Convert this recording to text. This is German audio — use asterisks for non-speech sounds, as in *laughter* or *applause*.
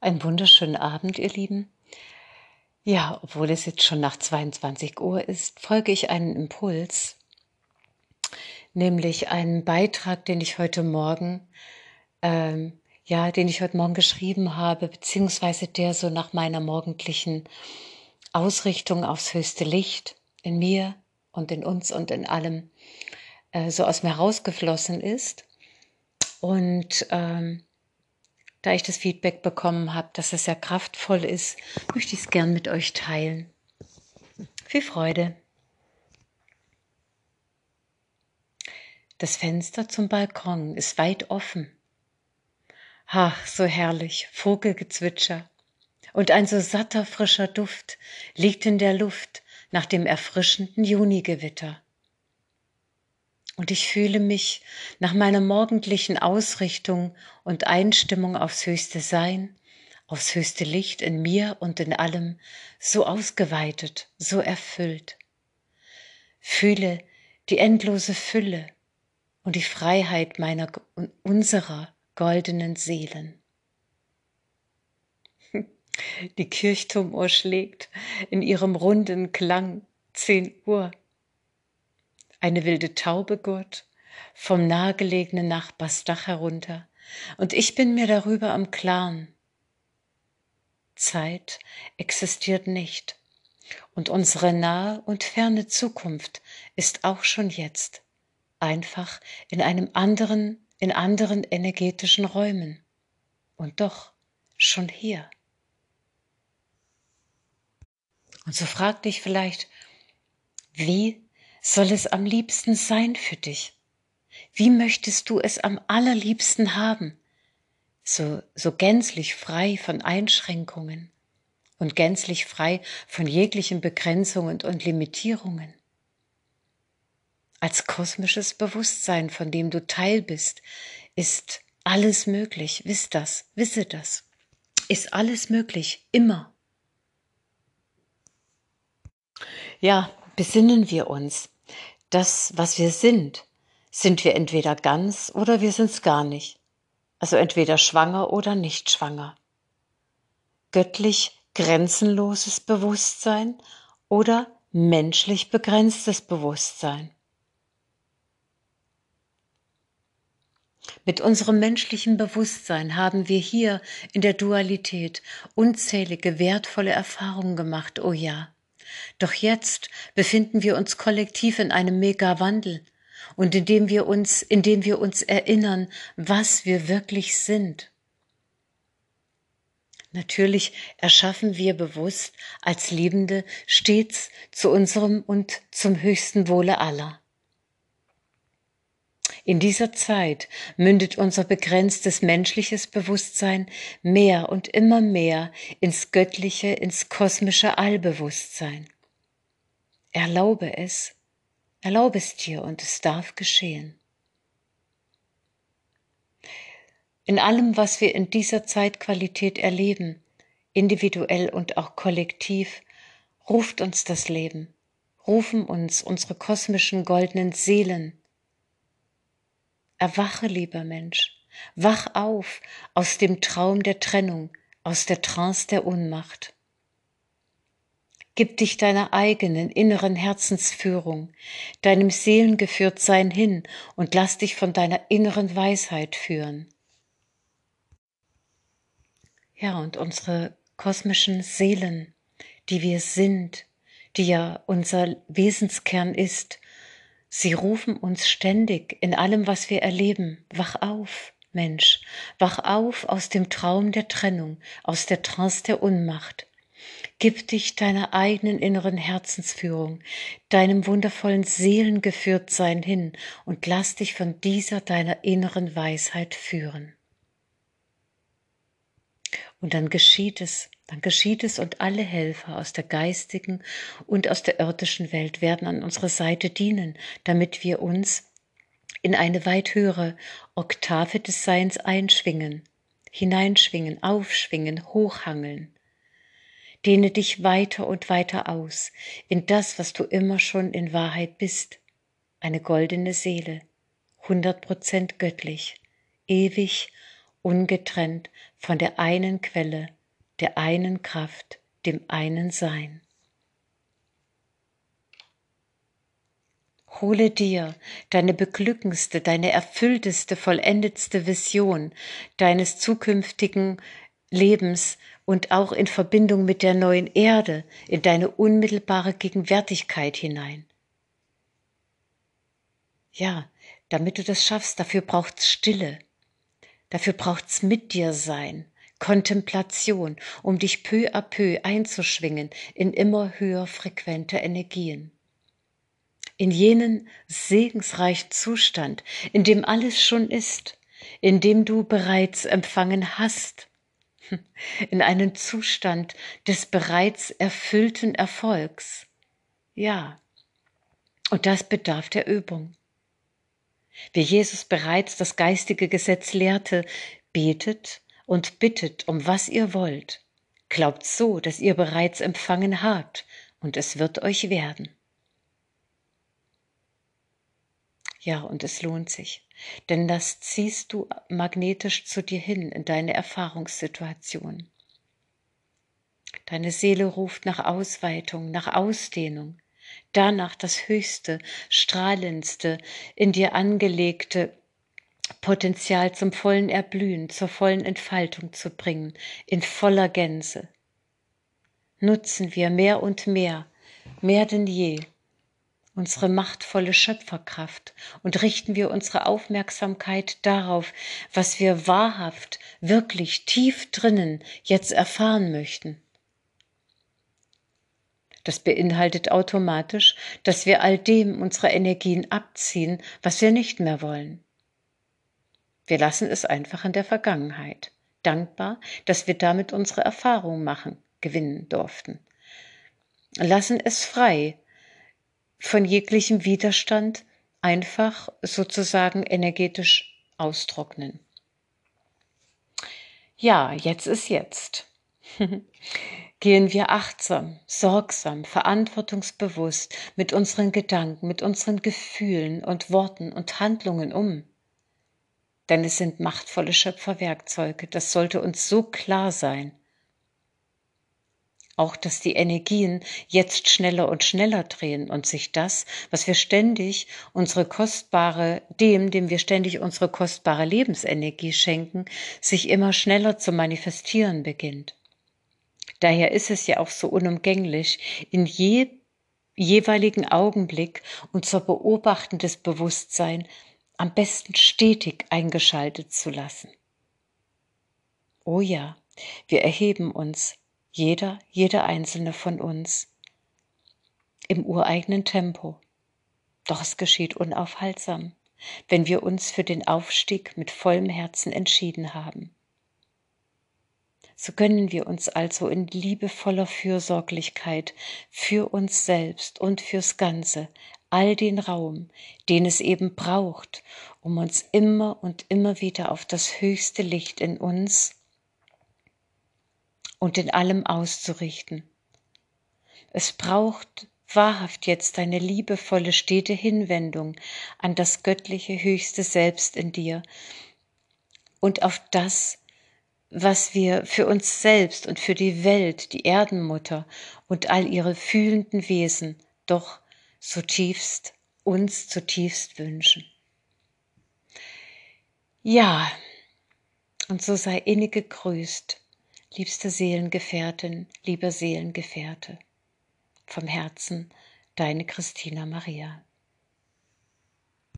einen wunderschönen Abend, ihr Lieben. Ja, obwohl es jetzt schon nach 22 Uhr ist, folge ich einen Impuls, nämlich einen Beitrag, den ich heute Morgen, ähm, ja, den ich heute Morgen geschrieben habe, beziehungsweise der so nach meiner morgendlichen Ausrichtung aufs höchste Licht in mir und in uns und in allem äh, so aus mir rausgeflossen ist. Und ähm, da ich das Feedback bekommen habe, dass es sehr kraftvoll ist, möchte ich es gern mit euch teilen. Viel Freude. Das Fenster zum Balkon ist weit offen. Ach, so herrlich, Vogelgezwitscher. Und ein so satter, frischer Duft liegt in der Luft nach dem erfrischenden Junigewitter und ich fühle mich nach meiner morgendlichen Ausrichtung und Einstimmung aufs höchste Sein, aufs höchste Licht in mir und in allem so ausgeweitet, so erfüllt. Fühle die endlose Fülle und die Freiheit meiner unserer goldenen Seelen. *laughs* Die Kirchturmuhr schlägt in ihrem runden Klang zehn Uhr eine wilde Taube gurt vom nahegelegenen Nachbarsdach herunter, und ich bin mir darüber am Klaren. Zeit existiert nicht, und unsere nahe und ferne Zukunft ist auch schon jetzt, einfach in einem anderen, in anderen energetischen Räumen, und doch schon hier. Und so frag dich vielleicht, wie soll es am liebsten sein für dich? Wie möchtest du es am allerliebsten haben? So, so gänzlich frei von Einschränkungen und gänzlich frei von jeglichen Begrenzungen und Limitierungen. Als kosmisches Bewusstsein, von dem du Teil bist, ist alles möglich. Wiss das, wisse das. Ist alles möglich, immer. Ja, besinnen wir uns das, was wir sind, sind wir entweder ganz oder wir sind's gar nicht. Also entweder schwanger oder nicht schwanger. Göttlich grenzenloses Bewusstsein oder menschlich begrenztes Bewusstsein. Mit unserem menschlichen Bewusstsein haben wir hier in der Dualität unzählige wertvolle Erfahrungen gemacht, oh ja. Doch jetzt befinden wir uns kollektiv in einem Mega-Wandel und indem wir uns, indem wir uns erinnern, was wir wirklich sind. Natürlich erschaffen wir bewusst als Liebende stets zu unserem und zum höchsten Wohle aller. In dieser Zeit mündet unser begrenztes menschliches Bewusstsein mehr und immer mehr ins göttliche, ins kosmische Allbewusstsein. Erlaube es, erlaube es dir und es darf geschehen. In allem, was wir in dieser Zeitqualität erleben, individuell und auch kollektiv, ruft uns das Leben, rufen uns unsere kosmischen goldenen Seelen, Erwache, lieber Mensch, wach auf aus dem Traum der Trennung, aus der Trance der Unmacht. Gib dich deiner eigenen inneren Herzensführung, deinem Seelengeführtsein hin und lass dich von deiner inneren Weisheit führen. Ja, und unsere kosmischen Seelen, die wir sind, die ja unser Wesenskern ist, Sie rufen uns ständig in allem, was wir erleben. Wach auf, Mensch, wach auf aus dem Traum der Trennung, aus der Trance der Unmacht. Gib dich deiner eigenen inneren Herzensführung, deinem wundervollen Seelengeführtsein hin und lass dich von dieser deiner inneren Weisheit führen. Und dann geschieht es, dann geschieht es und alle Helfer aus der geistigen und aus der irdischen Welt werden an unserer Seite dienen, damit wir uns in eine weit höhere Oktave des Seins einschwingen, hineinschwingen, aufschwingen, hochhangeln. Dehne dich weiter und weiter aus in das, was du immer schon in Wahrheit bist, eine goldene Seele, hundert Prozent göttlich, ewig, ungetrennt von der einen Quelle der einen Kraft, dem einen Sein. Hole dir deine beglückendste, deine erfüllteste, vollendetste Vision deines zukünftigen Lebens und auch in Verbindung mit der neuen Erde in deine unmittelbare Gegenwärtigkeit hinein. Ja, damit du das schaffst, dafür braucht's Stille. Dafür braucht's mit dir sein, Kontemplation, um dich peu à peu einzuschwingen in immer höher frequente Energien. In jenen segensreichen Zustand, in dem alles schon ist, in dem du bereits empfangen hast, *laughs* in einen Zustand des bereits erfüllten Erfolgs. Ja, und das bedarf der Übung. Wie Jesus bereits das geistige Gesetz lehrte, betet und bittet um was ihr wollt. Glaubt so, dass ihr bereits empfangen habt, und es wird euch werden. Ja, und es lohnt sich, denn das ziehst du magnetisch zu dir hin in deine Erfahrungssituation. Deine Seele ruft nach Ausweitung, nach Ausdehnung, danach das höchste, strahlendste, in dir angelegte Potenzial zum vollen Erblühen, zur vollen Entfaltung zu bringen, in voller Gänze. Nutzen wir mehr und mehr, mehr denn je, unsere machtvolle Schöpferkraft und richten wir unsere Aufmerksamkeit darauf, was wir wahrhaft, wirklich tief drinnen jetzt erfahren möchten. Das beinhaltet automatisch, dass wir all dem unsere Energien abziehen, was wir nicht mehr wollen. Wir lassen es einfach in der Vergangenheit, dankbar, dass wir damit unsere Erfahrung machen, gewinnen durften. Lassen es frei von jeglichem Widerstand, einfach sozusagen energetisch austrocknen. Ja, jetzt ist jetzt. *laughs* gehen wir achtsam, sorgsam, verantwortungsbewusst mit unseren Gedanken, mit unseren Gefühlen und Worten und Handlungen um. Denn es sind machtvolle Schöpferwerkzeuge, das sollte uns so klar sein. Auch, dass die Energien jetzt schneller und schneller drehen und sich das, was wir ständig unsere kostbare, dem, dem wir ständig unsere kostbare Lebensenergie schenken, sich immer schneller zu manifestieren beginnt. Daher ist es ja auch so unumgänglich, in je, jeweiligen Augenblick unser beobachtendes Bewusstsein am besten stetig eingeschaltet zu lassen. Oh ja, wir erheben uns, jeder, jeder einzelne von uns, im ureigenen Tempo. Doch es geschieht unaufhaltsam, wenn wir uns für den Aufstieg mit vollem Herzen entschieden haben. So gönnen wir uns also in liebevoller Fürsorglichkeit für uns selbst und fürs Ganze all den Raum, den es eben braucht, um uns immer und immer wieder auf das höchste Licht in uns und in allem auszurichten. Es braucht wahrhaft jetzt deine liebevolle, stete Hinwendung an das göttliche höchste Selbst in dir und auf das, was wir für uns selbst und für die Welt, die Erdenmutter und all ihre fühlenden Wesen doch zutiefst, uns zutiefst wünschen. Ja, und so sei innig gegrüßt, liebste Seelengefährtin, lieber Seelengefährte. Vom Herzen, deine Christina Maria.